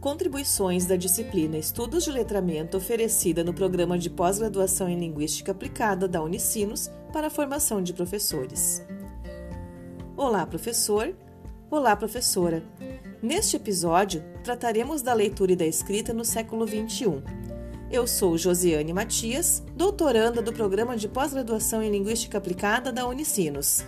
Contribuições da disciplina Estudos de Letramento oferecida no programa de pós-graduação em Linguística Aplicada da Unicinos para a formação de professores. Olá, professor! Olá, professora! Neste episódio, trataremos da leitura e da escrita no século XXI. Eu sou Josiane Matias, doutoranda do programa de pós-graduação em Linguística Aplicada da Unicinos.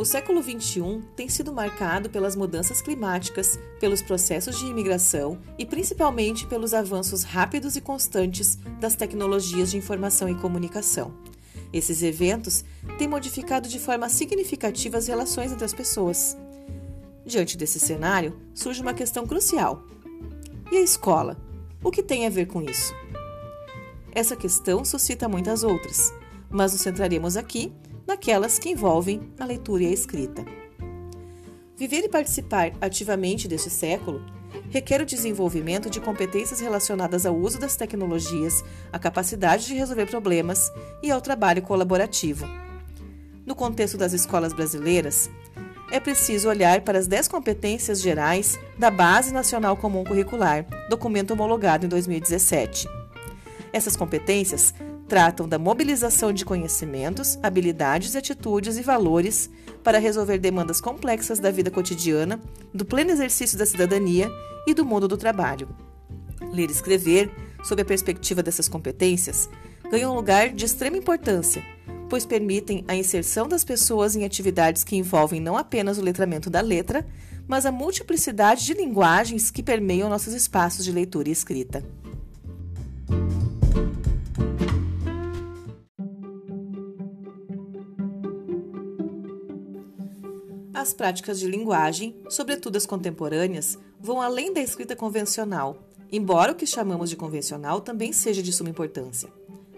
O século XXI tem sido marcado pelas mudanças climáticas, pelos processos de imigração e principalmente pelos avanços rápidos e constantes das tecnologias de informação e comunicação. Esses eventos têm modificado de forma significativa as relações entre as pessoas. Diante desse cenário, surge uma questão crucial: e a escola? O que tem a ver com isso? Essa questão suscita muitas outras, mas nos centraremos aqui naquelas que envolvem a leitura e a escrita. Viver e participar ativamente deste século requer o desenvolvimento de competências relacionadas ao uso das tecnologias, à capacidade de resolver problemas e ao trabalho colaborativo. No contexto das escolas brasileiras, é preciso olhar para as 10 competências gerais da Base Nacional Comum Curricular, documento homologado em 2017. Essas competências tratam da mobilização de conhecimentos, habilidades, atitudes e valores para resolver demandas complexas da vida cotidiana, do pleno exercício da cidadania e do mundo do trabalho. Ler e escrever, sob a perspectiva dessas competências, ganham um lugar de extrema importância, pois permitem a inserção das pessoas em atividades que envolvem não apenas o letramento da letra, mas a multiplicidade de linguagens que permeiam nossos espaços de leitura e escrita. As práticas de linguagem, sobretudo as contemporâneas, vão além da escrita convencional, embora o que chamamos de convencional também seja de suma importância.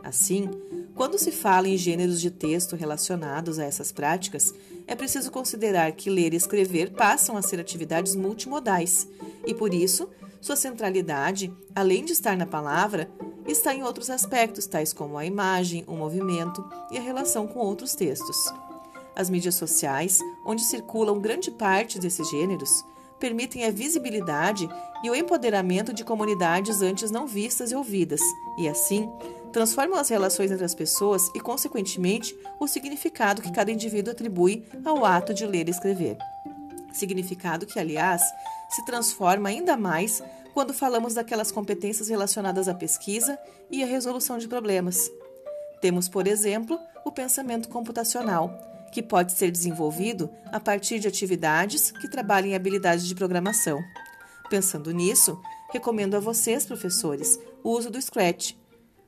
Assim, quando se fala em gêneros de texto relacionados a essas práticas, é preciso considerar que ler e escrever passam a ser atividades multimodais e, por isso, sua centralidade, além de estar na palavra, está em outros aspectos, tais como a imagem, o movimento e a relação com outros textos. As mídias sociais, onde circulam grande parte desses gêneros, permitem a visibilidade e o empoderamento de comunidades antes não vistas e ouvidas, e assim transformam as relações entre as pessoas e, consequentemente, o significado que cada indivíduo atribui ao ato de ler e escrever. Significado que, aliás, se transforma ainda mais quando falamos daquelas competências relacionadas à pesquisa e à resolução de problemas. Temos, por exemplo, o pensamento computacional, que pode ser desenvolvido a partir de atividades que trabalhem habilidades de programação. Pensando nisso, recomendo a vocês, professores, o uso do Scratch,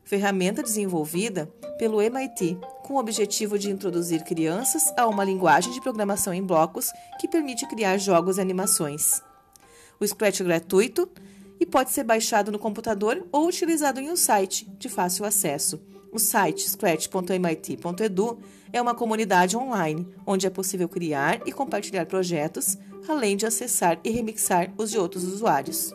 ferramenta desenvolvida pelo MIT com o objetivo de introduzir crianças a uma linguagem de programação em blocos que permite criar jogos e animações. O Scratch é gratuito e pode ser baixado no computador ou utilizado em um site de fácil acesso. O site scratch.mit.edu é uma comunidade online onde é possível criar e compartilhar projetos, além de acessar e remixar os de outros usuários.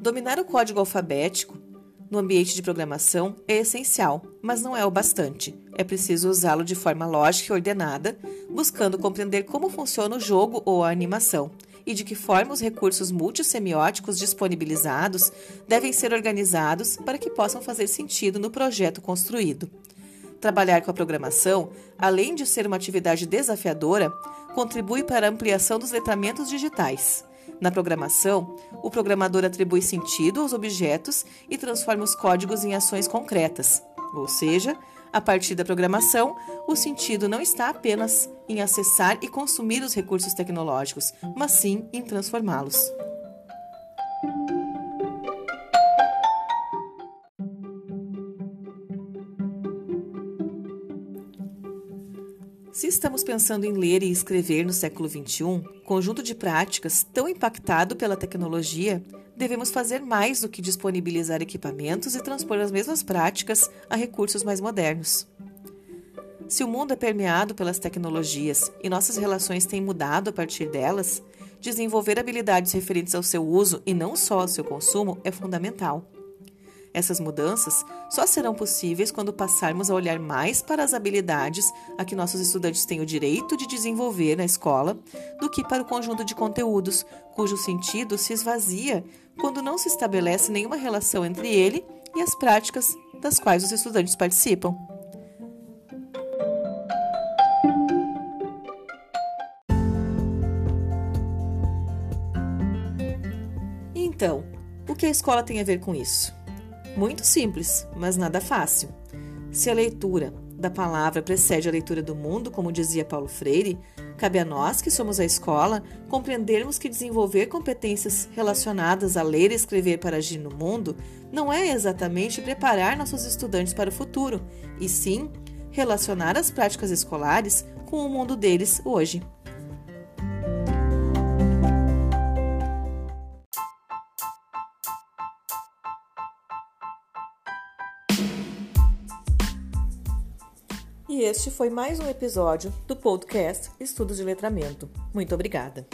Dominar o código alfabético no ambiente de programação é essencial, mas não é o bastante. É preciso usá-lo de forma lógica e ordenada, buscando compreender como funciona o jogo ou a animação e de que forma os recursos multissemióticos disponibilizados devem ser organizados para que possam fazer sentido no projeto construído. Trabalhar com a programação, além de ser uma atividade desafiadora, contribui para a ampliação dos letramentos digitais. Na programação, o programador atribui sentido aos objetos e transforma os códigos em ações concretas, ou seja, a partir da programação, o sentido não está apenas em acessar e consumir os recursos tecnológicos, mas sim em transformá-los. Se estamos pensando em ler e escrever no século XXI, conjunto de práticas tão impactado pela tecnologia, devemos fazer mais do que disponibilizar equipamentos e transpor as mesmas práticas a recursos mais modernos. Se o mundo é permeado pelas tecnologias e nossas relações têm mudado a partir delas, desenvolver habilidades referentes ao seu uso e não só ao seu consumo é fundamental. Essas mudanças só serão possíveis quando passarmos a olhar mais para as habilidades a que nossos estudantes têm o direito de desenvolver na escola do que para o conjunto de conteúdos cujo sentido se esvazia quando não se estabelece nenhuma relação entre ele e as práticas das quais os estudantes participam. Então, o que a escola tem a ver com isso? Muito simples, mas nada fácil. Se a leitura da palavra precede a leitura do mundo, como dizia Paulo Freire, cabe a nós, que somos a escola, compreendermos que desenvolver competências relacionadas a ler e escrever para agir no mundo não é exatamente preparar nossos estudantes para o futuro, e sim relacionar as práticas escolares com o mundo deles hoje. E este foi mais um episódio do podcast Estudos de Letramento. Muito obrigada.